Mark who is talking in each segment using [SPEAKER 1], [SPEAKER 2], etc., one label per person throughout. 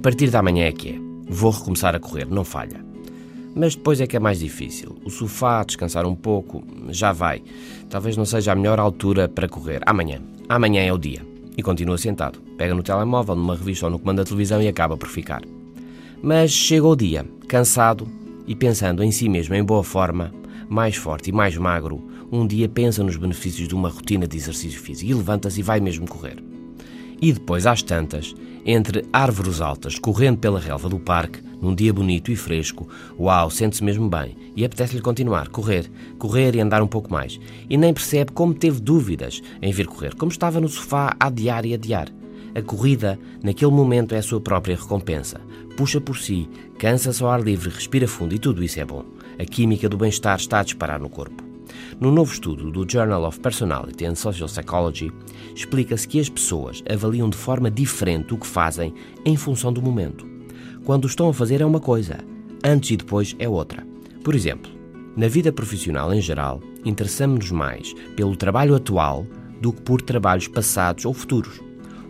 [SPEAKER 1] partir da manhã é que é. Vou recomeçar a correr, não falha. Mas depois é que é mais difícil. O sofá, descansar um pouco, já vai. Talvez não seja a melhor altura para correr. Amanhã. Amanhã é o dia. E continua sentado. Pega no telemóvel, numa revista ou no comando da televisão e acaba por ficar. Mas chega o dia, cansado e pensando em si mesmo em boa forma, mais forte e mais magro, um dia pensa nos benefícios de uma rotina de exercício físico e levanta-se e vai mesmo correr. E depois, às tantas, entre árvores altas, correndo pela relva do parque, num dia bonito e fresco, uau, sente-se mesmo bem e apetece-lhe continuar, correr, correr e andar um pouco mais. E nem percebe como teve dúvidas em vir correr, como estava no sofá a adiar e adiar. A corrida, naquele momento, é a sua própria recompensa. Puxa por si, cansa-se ao ar livre, respira fundo e tudo isso é bom. A química do bem-estar está a disparar no corpo. No novo estudo do Journal of Personality and Social Psychology, explica-se que as pessoas avaliam de forma diferente o que fazem em função do momento. Quando estão a fazer é uma coisa, antes e depois é outra. Por exemplo, na vida profissional em geral, interessamos-nos mais pelo trabalho atual do que por trabalhos passados ou futuros.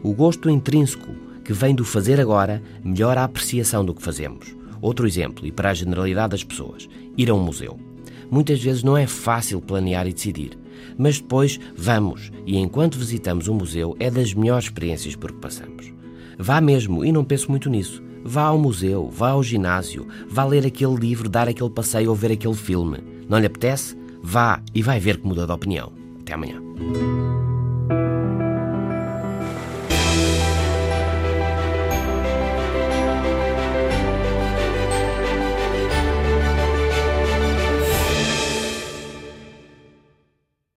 [SPEAKER 1] O gosto intrínseco que vem do fazer agora melhora a apreciação do que fazemos. Outro exemplo, e para a generalidade das pessoas, ir a um museu. Muitas vezes não é fácil planear e decidir, mas depois vamos e enquanto visitamos o um museu é das melhores experiências por que passamos. Vá mesmo e não pense muito nisso. Vá ao museu, vá ao ginásio, vá ler aquele livro, dar aquele passeio ou ver aquele filme. Não lhe apetece? Vá e vai ver que muda de opinião. Até amanhã.